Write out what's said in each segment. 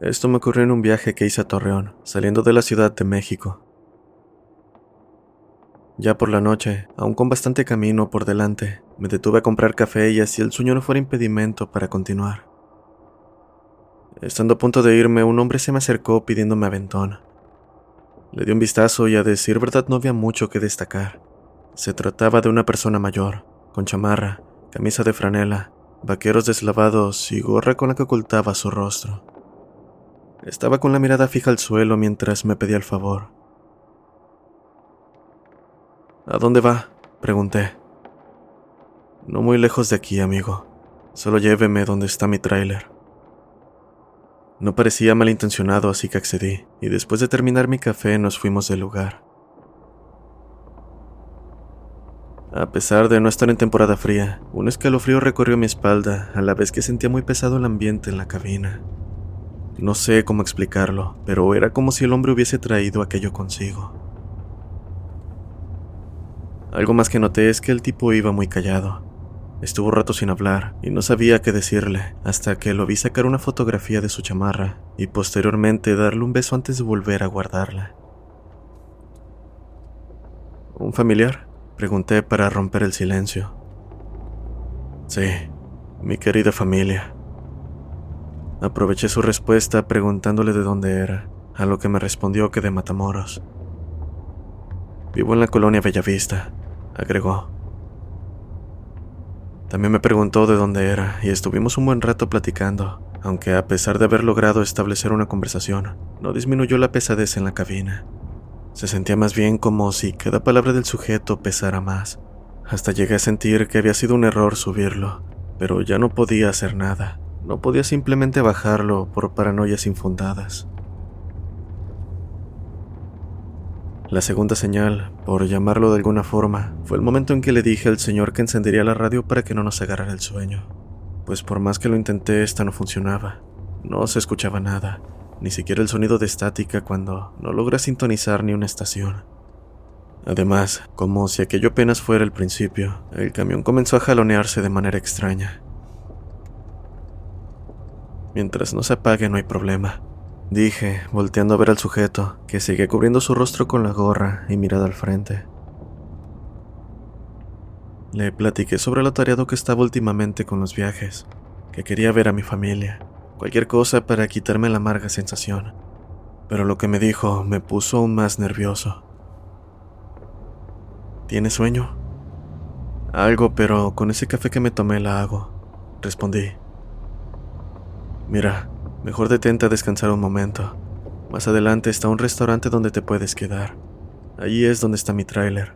Esto me ocurrió en un viaje que hice a Torreón, saliendo de la Ciudad de México. Ya por la noche, aún con bastante camino por delante, me detuve a comprar café y así el sueño no fuera impedimento para continuar. Estando a punto de irme, un hombre se me acercó pidiéndome aventón. Le di un vistazo y a decir verdad no había mucho que destacar. Se trataba de una persona mayor, con chamarra, camisa de franela, vaqueros deslavados y gorra con la que ocultaba su rostro. Estaba con la mirada fija al suelo mientras me pedía el favor. ¿A dónde va? pregunté. No muy lejos de aquí, amigo. Solo lléveme donde está mi tráiler. No parecía malintencionado, así que accedí, y después de terminar mi café nos fuimos del lugar. A pesar de no estar en temporada fría, un escalofrío recorrió mi espalda a la vez que sentía muy pesado el ambiente en la cabina. No sé cómo explicarlo, pero era como si el hombre hubiese traído aquello consigo. Algo más que noté es que el tipo iba muy callado. Estuvo rato sin hablar y no sabía qué decirle hasta que lo vi sacar una fotografía de su chamarra y posteriormente darle un beso antes de volver a guardarla. ¿Un familiar? Pregunté para romper el silencio. Sí, mi querida familia. Aproveché su respuesta preguntándole de dónde era, a lo que me respondió que de Matamoros. Vivo en la colonia Bellavista, agregó. También me preguntó de dónde era y estuvimos un buen rato platicando, aunque a pesar de haber logrado establecer una conversación, no disminuyó la pesadez en la cabina. Se sentía más bien como si cada palabra del sujeto pesara más. Hasta llegué a sentir que había sido un error subirlo, pero ya no podía hacer nada. No podía simplemente bajarlo por paranoias infundadas. La segunda señal, por llamarlo de alguna forma, fue el momento en que le dije al señor que encendería la radio para que no nos agarrara el sueño, pues por más que lo intenté, esta no funcionaba. No se escuchaba nada, ni siquiera el sonido de estática cuando no logra sintonizar ni una estación. Además, como si aquello apenas fuera el principio, el camión comenzó a jalonearse de manera extraña. Mientras no se apague no hay problema, dije, volteando a ver al sujeto, que seguía cubriendo su rostro con la gorra y mirada al frente. Le platiqué sobre lo tareado que estaba últimamente con los viajes, que quería ver a mi familia, cualquier cosa para quitarme la amarga sensación. Pero lo que me dijo me puso aún más nervioso. ¿Tienes sueño? Algo, pero con ese café que me tomé la hago, respondí. Mira, mejor detente a descansar un momento. Más adelante está un restaurante donde te puedes quedar. Allí es donde está mi tráiler.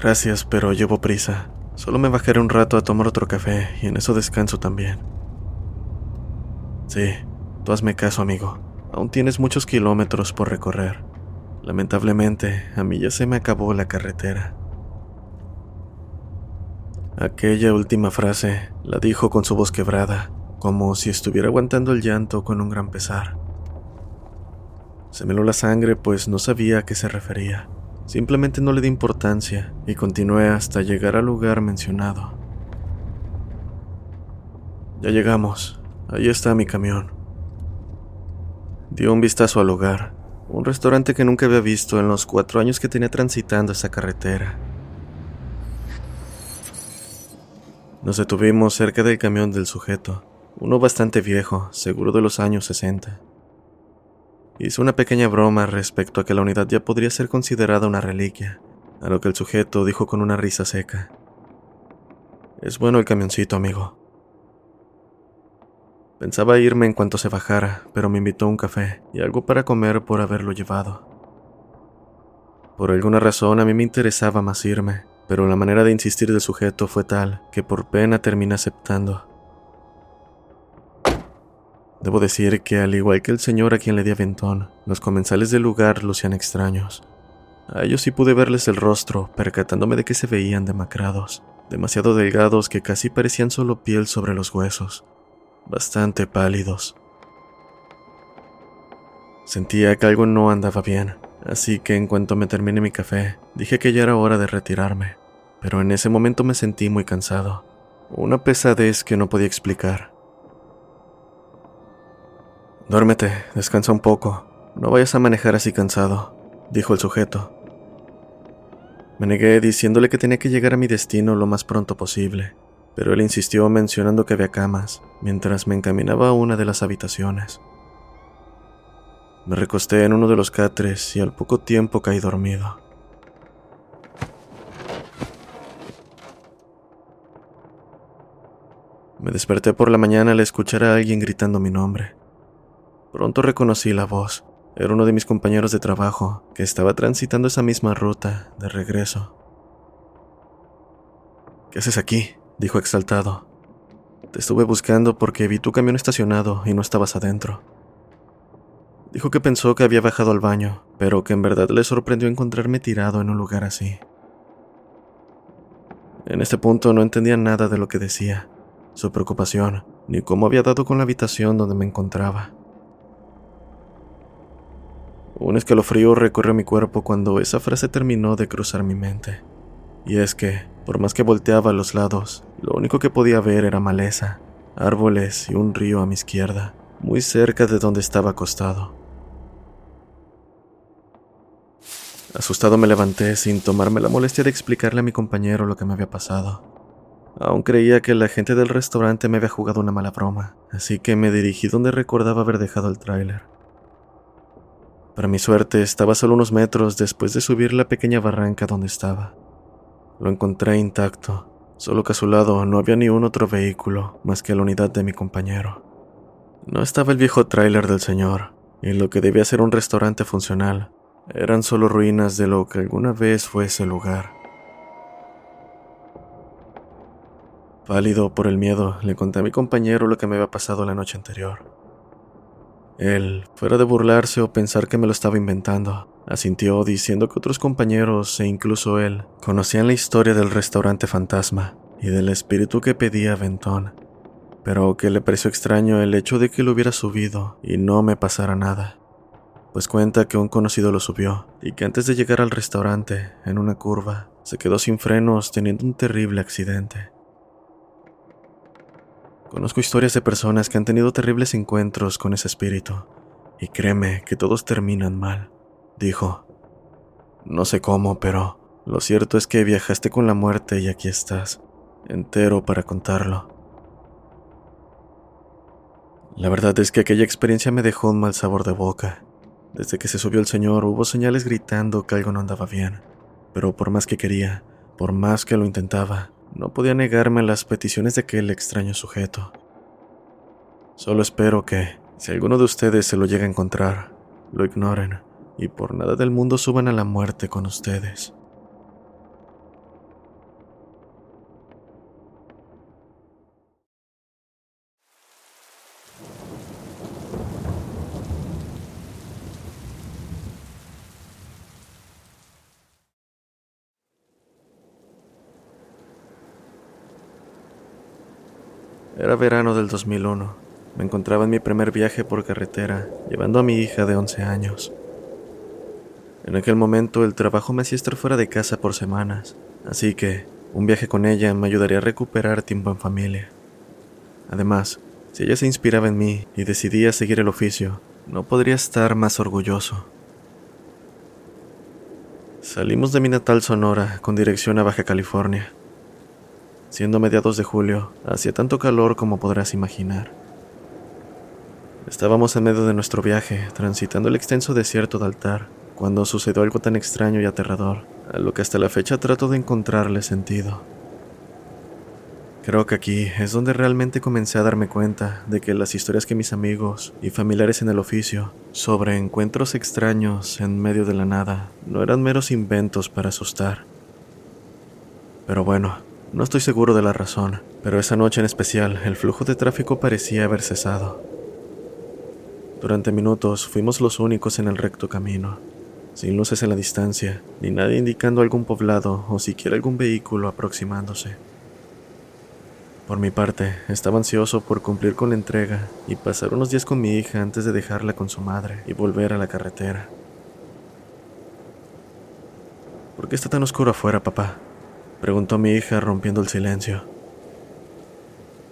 Gracias, pero llevo prisa. Solo me bajaré un rato a tomar otro café y en eso descanso también. Sí, tú hazme caso, amigo. Aún tienes muchos kilómetros por recorrer. Lamentablemente, a mí ya se me acabó la carretera. Aquella última frase la dijo con su voz quebrada, como si estuviera aguantando el llanto con un gran pesar. Se me la sangre pues no sabía a qué se refería. Simplemente no le di importancia y continué hasta llegar al lugar mencionado. Ya llegamos. Ahí está mi camión. Dio un vistazo al hogar, un restaurante que nunca había visto en los cuatro años que tenía transitando esa carretera. Nos detuvimos cerca del camión del sujeto, uno bastante viejo, seguro de los años 60. Hizo una pequeña broma respecto a que la unidad ya podría ser considerada una reliquia, a lo que el sujeto dijo con una risa seca. Es bueno el camioncito, amigo. Pensaba irme en cuanto se bajara, pero me invitó a un café y algo para comer por haberlo llevado. Por alguna razón a mí me interesaba más irme, pero la manera de insistir del sujeto fue tal que por pena terminé aceptando. Debo decir que al igual que el señor a quien le di aventón, los comensales del lugar lucían extraños. A ellos sí pude verles el rostro, percatándome de que se veían demacrados, demasiado delgados que casi parecían solo piel sobre los huesos, bastante pálidos. Sentía que algo no andaba bien, así que en cuanto me terminé mi café, dije que ya era hora de retirarme, pero en ese momento me sentí muy cansado, una pesadez que no podía explicar. Duérmete, descansa un poco, no vayas a manejar así cansado, dijo el sujeto. Me negué diciéndole que tenía que llegar a mi destino lo más pronto posible, pero él insistió mencionando que había camas, mientras me encaminaba a una de las habitaciones. Me recosté en uno de los catres y al poco tiempo caí dormido. Me desperté por la mañana al escuchar a alguien gritando mi nombre. Pronto reconocí la voz. Era uno de mis compañeros de trabajo que estaba transitando esa misma ruta de regreso. ¿Qué haces aquí? dijo exaltado. Te estuve buscando porque vi tu camión estacionado y no estabas adentro. Dijo que pensó que había bajado al baño, pero que en verdad le sorprendió encontrarme tirado en un lugar así. En este punto no entendía nada de lo que decía, su preocupación, ni cómo había dado con la habitación donde me encontraba. Un escalofrío recorrió mi cuerpo cuando esa frase terminó de cruzar mi mente. Y es que, por más que volteaba a los lados, lo único que podía ver era maleza, árboles y un río a mi izquierda, muy cerca de donde estaba acostado. Asustado me levanté sin tomarme la molestia de explicarle a mi compañero lo que me había pasado. Aún creía que la gente del restaurante me había jugado una mala broma, así que me dirigí donde recordaba haber dejado el tráiler. Para mi suerte, estaba solo unos metros después de subir la pequeña barranca donde estaba. Lo encontré intacto, solo que a su lado no había ni un otro vehículo más que la unidad de mi compañero. No estaba el viejo tráiler del señor, y lo que debía ser un restaurante funcional eran solo ruinas de lo que alguna vez fue ese lugar. Pálido por el miedo, le conté a mi compañero lo que me había pasado la noche anterior. Él, fuera de burlarse o pensar que me lo estaba inventando, asintió diciendo que otros compañeros e incluso él conocían la historia del restaurante fantasma y del espíritu que pedía Ventón, pero que le pareció extraño el hecho de que lo hubiera subido y no me pasara nada. Pues cuenta que un conocido lo subió y que antes de llegar al restaurante, en una curva, se quedó sin frenos teniendo un terrible accidente. Conozco historias de personas que han tenido terribles encuentros con ese espíritu, y créeme que todos terminan mal, dijo. No sé cómo, pero lo cierto es que viajaste con la muerte y aquí estás, entero para contarlo. La verdad es que aquella experiencia me dejó un mal sabor de boca. Desde que se subió el señor hubo señales gritando que algo no andaba bien, pero por más que quería, por más que lo intentaba, no podía negarme las peticiones de aquel extraño sujeto. Solo espero que, si alguno de ustedes se lo llega a encontrar, lo ignoren y por nada del mundo suban a la muerte con ustedes. Era verano del 2001. Me encontraba en mi primer viaje por carretera, llevando a mi hija de 11 años. En aquel momento el trabajo me hacía estar fuera de casa por semanas, así que un viaje con ella me ayudaría a recuperar tiempo en familia. Además, si ella se inspiraba en mí y decidía seguir el oficio, no podría estar más orgulloso. Salimos de mi natal Sonora con dirección a Baja California. Siendo mediados de julio, hacía tanto calor como podrás imaginar. Estábamos en medio de nuestro viaje, transitando el extenso desierto de Altar, cuando sucedió algo tan extraño y aterrador, a lo que hasta la fecha trato de encontrarle sentido. Creo que aquí es donde realmente comencé a darme cuenta de que las historias que mis amigos y familiares en el oficio sobre encuentros extraños en medio de la nada no eran meros inventos para asustar. Pero bueno, no estoy seguro de la razón, pero esa noche en especial el flujo de tráfico parecía haber cesado. Durante minutos fuimos los únicos en el recto camino, sin luces en la distancia, ni nadie indicando algún poblado o siquiera algún vehículo aproximándose. Por mi parte, estaba ansioso por cumplir con la entrega y pasar unos días con mi hija antes de dejarla con su madre y volver a la carretera. ¿Por qué está tan oscuro afuera, papá? Preguntó mi hija rompiendo el silencio.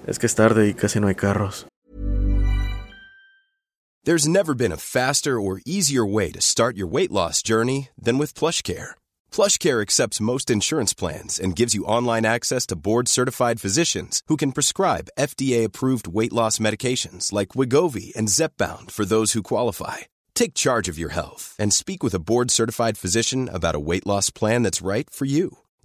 Es que es tarde y casi no hay carros. There's never been a faster or easier way to start your weight loss journey than with PlushCare. PlushCare accepts most insurance plans and gives you online access to board-certified physicians who can prescribe FDA-approved weight loss medications like Wigovi and Zepbound for those who qualify. Take charge of your health and speak with a board-certified physician about a weight loss plan that's right for you.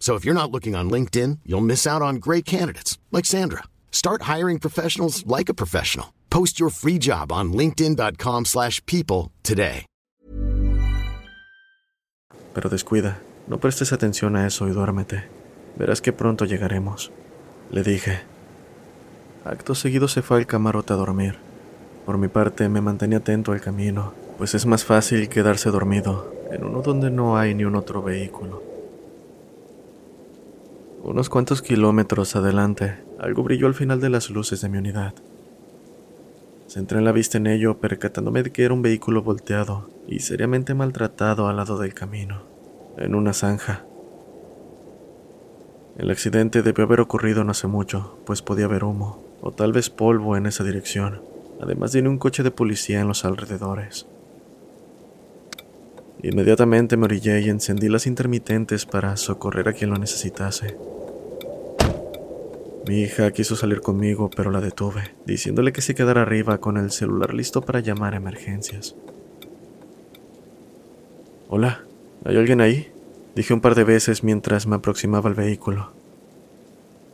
So if you're not looking on LinkedIn, you'll miss out on great candidates like Sandra. Start hiring professionals like a professional. Post your free job on linkedin.com/people today. Pero descuida, no prestes atención a eso y duérmete. Verás que pronto llegaremos. Le dije. Acto seguido se fue al camarote a dormir. Por mi parte me mantenía atento al camino, pues es más fácil quedarse dormido en uno donde no hay ni un otro vehículo. Unos cuantos kilómetros adelante, algo brilló al final de las luces de mi unidad. Centré la vista en ello, percatándome de que era un vehículo volteado y seriamente maltratado al lado del camino, en una zanja. El accidente debió haber ocurrido no hace mucho, pues podía haber humo, o tal vez polvo en esa dirección, además de un coche de policía en los alrededores. Inmediatamente me orillé y encendí las intermitentes para socorrer a quien lo necesitase. Mi hija quiso salir conmigo, pero la detuve, diciéndole que se quedara arriba con el celular listo para llamar a emergencias. Hola, ¿hay alguien ahí? Dije un par de veces mientras me aproximaba al vehículo.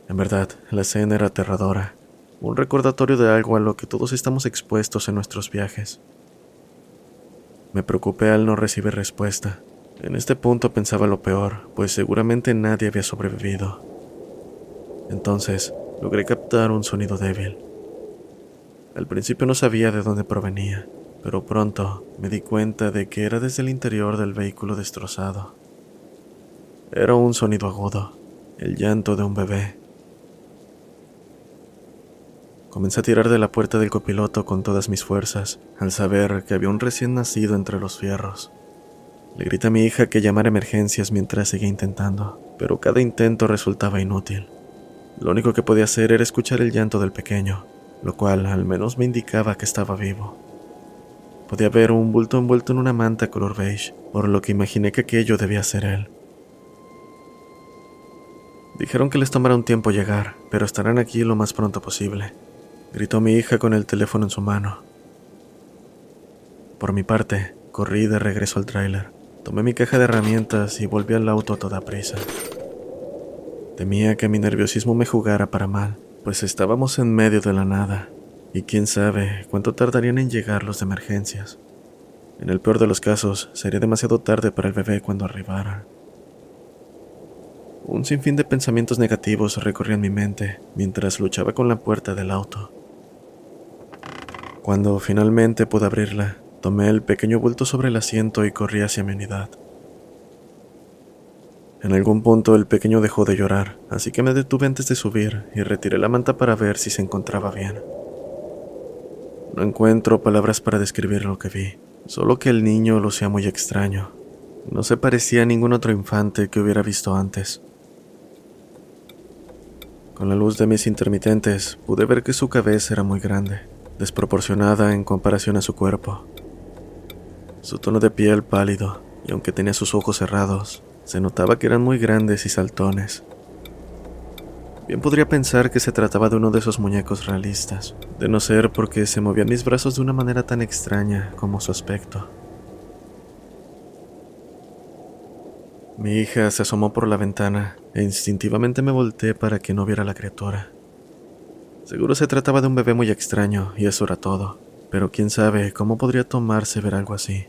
En verdad, la escena era aterradora, un recordatorio de algo a lo que todos estamos expuestos en nuestros viajes. Me preocupé al no recibir respuesta. En este punto pensaba lo peor, pues seguramente nadie había sobrevivido. Entonces, logré captar un sonido débil. Al principio no sabía de dónde provenía, pero pronto me di cuenta de que era desde el interior del vehículo destrozado. Era un sonido agudo, el llanto de un bebé. Comencé a tirar de la puerta del copiloto con todas mis fuerzas, al saber que había un recién nacido entre los fierros. Le grité a mi hija que llamara emergencias mientras seguía intentando, pero cada intento resultaba inútil. Lo único que podía hacer era escuchar el llanto del pequeño, lo cual al menos me indicaba que estaba vivo. Podía ver un bulto envuelto en una manta color beige, por lo que imaginé que aquello debía ser él. Dijeron que les tomará un tiempo llegar, pero estarán aquí lo más pronto posible, gritó mi hija con el teléfono en su mano. Por mi parte, corrí de regreso al tráiler, tomé mi caja de herramientas y volví al auto a toda prisa. Temía que mi nerviosismo me jugara para mal, pues estábamos en medio de la nada, y quién sabe cuánto tardarían en llegar los de emergencias. En el peor de los casos, sería demasiado tarde para el bebé cuando arribara. Un sinfín de pensamientos negativos recorrían mi mente mientras luchaba con la puerta del auto. Cuando finalmente pude abrirla, tomé el pequeño bulto sobre el asiento y corrí hacia mi unidad. En algún punto el pequeño dejó de llorar, así que me detuve antes de subir y retiré la manta para ver si se encontraba bien. No encuentro palabras para describir lo que vi, solo que el niño lucía muy extraño. No se parecía a ningún otro infante que hubiera visto antes. Con la luz de mis intermitentes pude ver que su cabeza era muy grande, desproporcionada en comparación a su cuerpo. Su tono de piel pálido, y aunque tenía sus ojos cerrados, se notaba que eran muy grandes y saltones. Bien podría pensar que se trataba de uno de esos muñecos realistas, de no ser porque se movían mis brazos de una manera tan extraña como su aspecto. Mi hija se asomó por la ventana e instintivamente me volteé para que no viera la criatura. Seguro se trataba de un bebé muy extraño y eso era todo, pero quién sabe cómo podría tomarse ver algo así.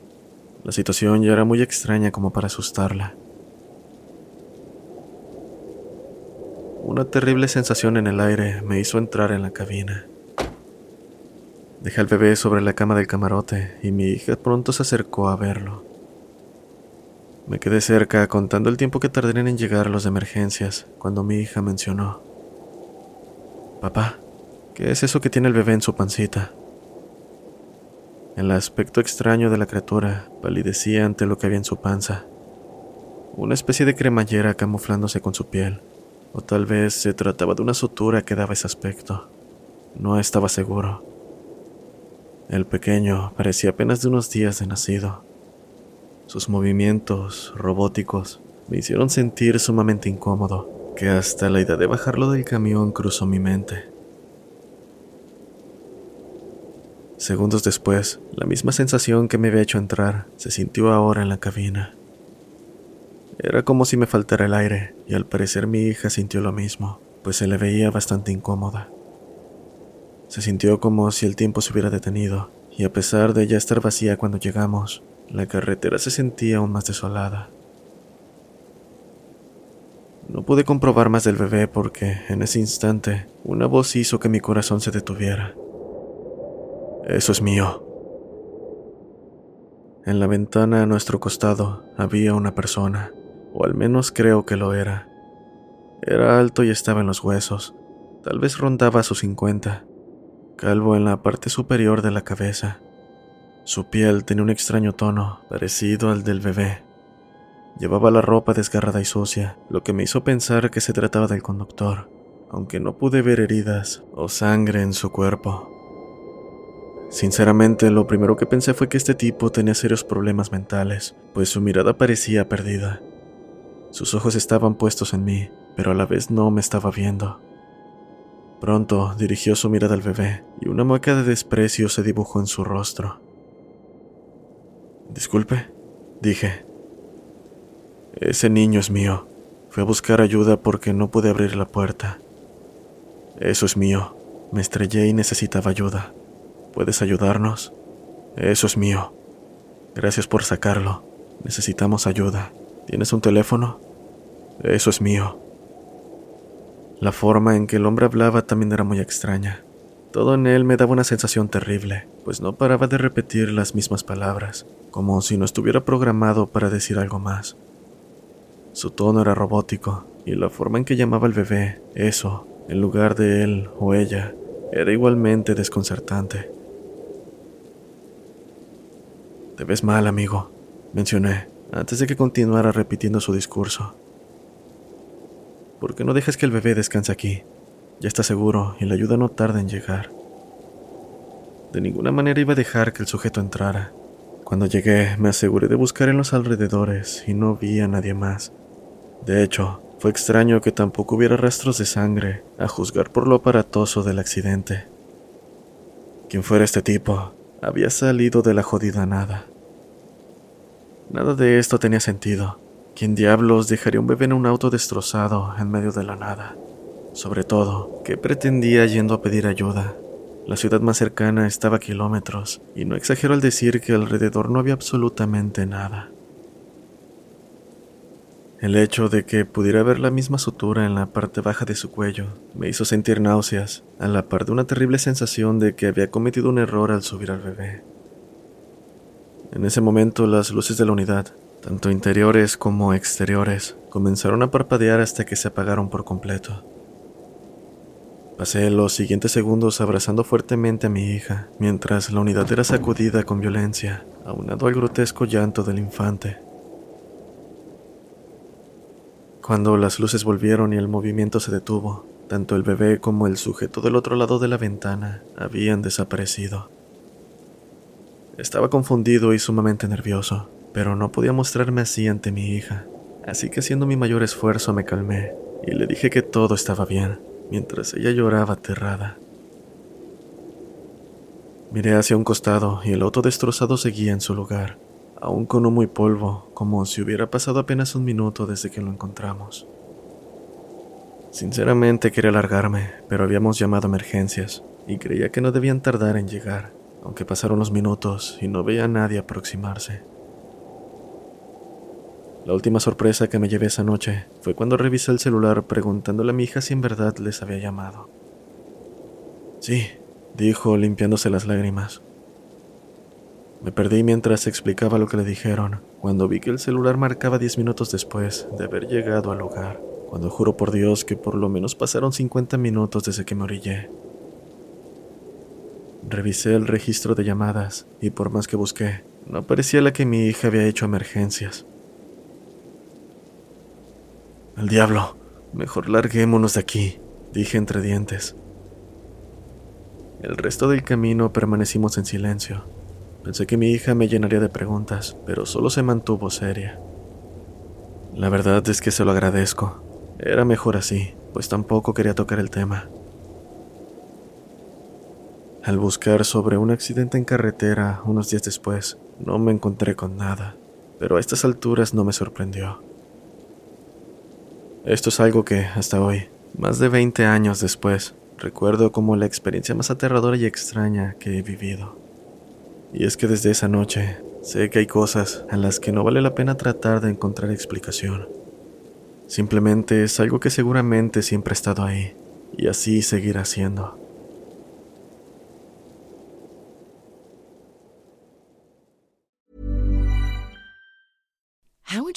La situación ya era muy extraña como para asustarla. Una terrible sensación en el aire me hizo entrar en la cabina. Dejé al bebé sobre la cama del camarote y mi hija pronto se acercó a verlo. Me quedé cerca contando el tiempo que tardarían en llegar los de emergencias cuando mi hija mencionó. Papá, ¿qué es eso que tiene el bebé en su pancita? El aspecto extraño de la criatura palidecía ante lo que había en su panza. Una especie de cremallera camuflándose con su piel. O tal vez se trataba de una sutura que daba ese aspecto. No estaba seguro. El pequeño parecía apenas de unos días de nacido. Sus movimientos robóticos me hicieron sentir sumamente incómodo, que hasta la idea de bajarlo del camión cruzó mi mente. Segundos después, la misma sensación que me había hecho entrar se sintió ahora en la cabina. Era como si me faltara el aire, y al parecer mi hija sintió lo mismo, pues se le veía bastante incómoda. Se sintió como si el tiempo se hubiera detenido, y a pesar de ya estar vacía cuando llegamos, la carretera se sentía aún más desolada. No pude comprobar más del bebé porque, en ese instante, una voz hizo que mi corazón se detuviera. Eso es mío. En la ventana a nuestro costado había una persona o al menos creo que lo era. Era alto y estaba en los huesos, tal vez rondaba sus 50, calvo en la parte superior de la cabeza. Su piel tenía un extraño tono, parecido al del bebé. Llevaba la ropa desgarrada y sucia, lo que me hizo pensar que se trataba del conductor, aunque no pude ver heridas o sangre en su cuerpo. Sinceramente, lo primero que pensé fue que este tipo tenía serios problemas mentales, pues su mirada parecía perdida. Sus ojos estaban puestos en mí, pero a la vez no me estaba viendo. Pronto dirigió su mirada al bebé y una mueca de desprecio se dibujó en su rostro. Disculpe, dije. Ese niño es mío. Fui a buscar ayuda porque no pude abrir la puerta. Eso es mío. Me estrellé y necesitaba ayuda. ¿Puedes ayudarnos? Eso es mío. Gracias por sacarlo. Necesitamos ayuda. ¿Tienes un teléfono? Eso es mío. La forma en que el hombre hablaba también era muy extraña. Todo en él me daba una sensación terrible, pues no paraba de repetir las mismas palabras, como si no estuviera programado para decir algo más. Su tono era robótico, y la forma en que llamaba al bebé, eso, en lugar de él o ella, era igualmente desconcertante. Te ves mal, amigo, mencioné antes de que continuara repitiendo su discurso. ¿Por qué no dejas que el bebé descanse aquí? Ya está seguro y la ayuda no tarda en llegar. De ninguna manera iba a dejar que el sujeto entrara. Cuando llegué, me aseguré de buscar en los alrededores y no vi a nadie más. De hecho, fue extraño que tampoco hubiera rastros de sangre, a juzgar por lo aparatoso del accidente. Quien fuera este tipo, había salido de la jodida nada. Nada de esto tenía sentido. ¿Quién diablos dejaría un bebé en un auto destrozado en medio de la nada? Sobre todo, ¿qué pretendía yendo a pedir ayuda? La ciudad más cercana estaba a kilómetros, y no exagero al decir que alrededor no había absolutamente nada. El hecho de que pudiera ver la misma sutura en la parte baja de su cuello me hizo sentir náuseas, a la par de una terrible sensación de que había cometido un error al subir al bebé. En ese momento las luces de la unidad, tanto interiores como exteriores, comenzaron a parpadear hasta que se apagaron por completo. Pasé los siguientes segundos abrazando fuertemente a mi hija, mientras la unidad era sacudida con violencia, aunado al grotesco llanto del infante. Cuando las luces volvieron y el movimiento se detuvo, tanto el bebé como el sujeto del otro lado de la ventana habían desaparecido. Estaba confundido y sumamente nervioso, pero no podía mostrarme así ante mi hija, así que haciendo mi mayor esfuerzo me calmé y le dije que todo estaba bien, mientras ella lloraba aterrada. Miré hacia un costado y el auto destrozado seguía en su lugar, aún con humo y polvo, como si hubiera pasado apenas un minuto desde que lo encontramos. Sinceramente quería largarme, pero habíamos llamado emergencias y creía que no debían tardar en llegar, aunque pasaron los minutos y no veía a nadie aproximarse. La última sorpresa que me llevé esa noche fue cuando revisé el celular preguntándole a mi hija si en verdad les había llamado. Sí, dijo limpiándose las lágrimas. Me perdí mientras explicaba lo que le dijeron, cuando vi que el celular marcaba diez minutos después de haber llegado al lugar, cuando juro por Dios que por lo menos pasaron 50 minutos desde que me orillé. Revisé el registro de llamadas y por más que busqué, no parecía la que mi hija había hecho emergencias. El diablo, mejor larguémonos de aquí, dije entre dientes. El resto del camino permanecimos en silencio, Pensé que mi hija me llenaría de preguntas, pero solo se mantuvo seria. La verdad es que se lo agradezco. Era mejor así, pues tampoco quería tocar el tema. Al buscar sobre un accidente en carretera unos días después, no me encontré con nada, pero a estas alturas no me sorprendió. Esto es algo que, hasta hoy, más de 20 años después, recuerdo como la experiencia más aterradora y extraña que he vivido. Y es que desde esa noche sé que hay cosas a las que no vale la pena tratar de encontrar explicación. Simplemente es algo que seguramente siempre ha estado ahí y así seguirá siendo.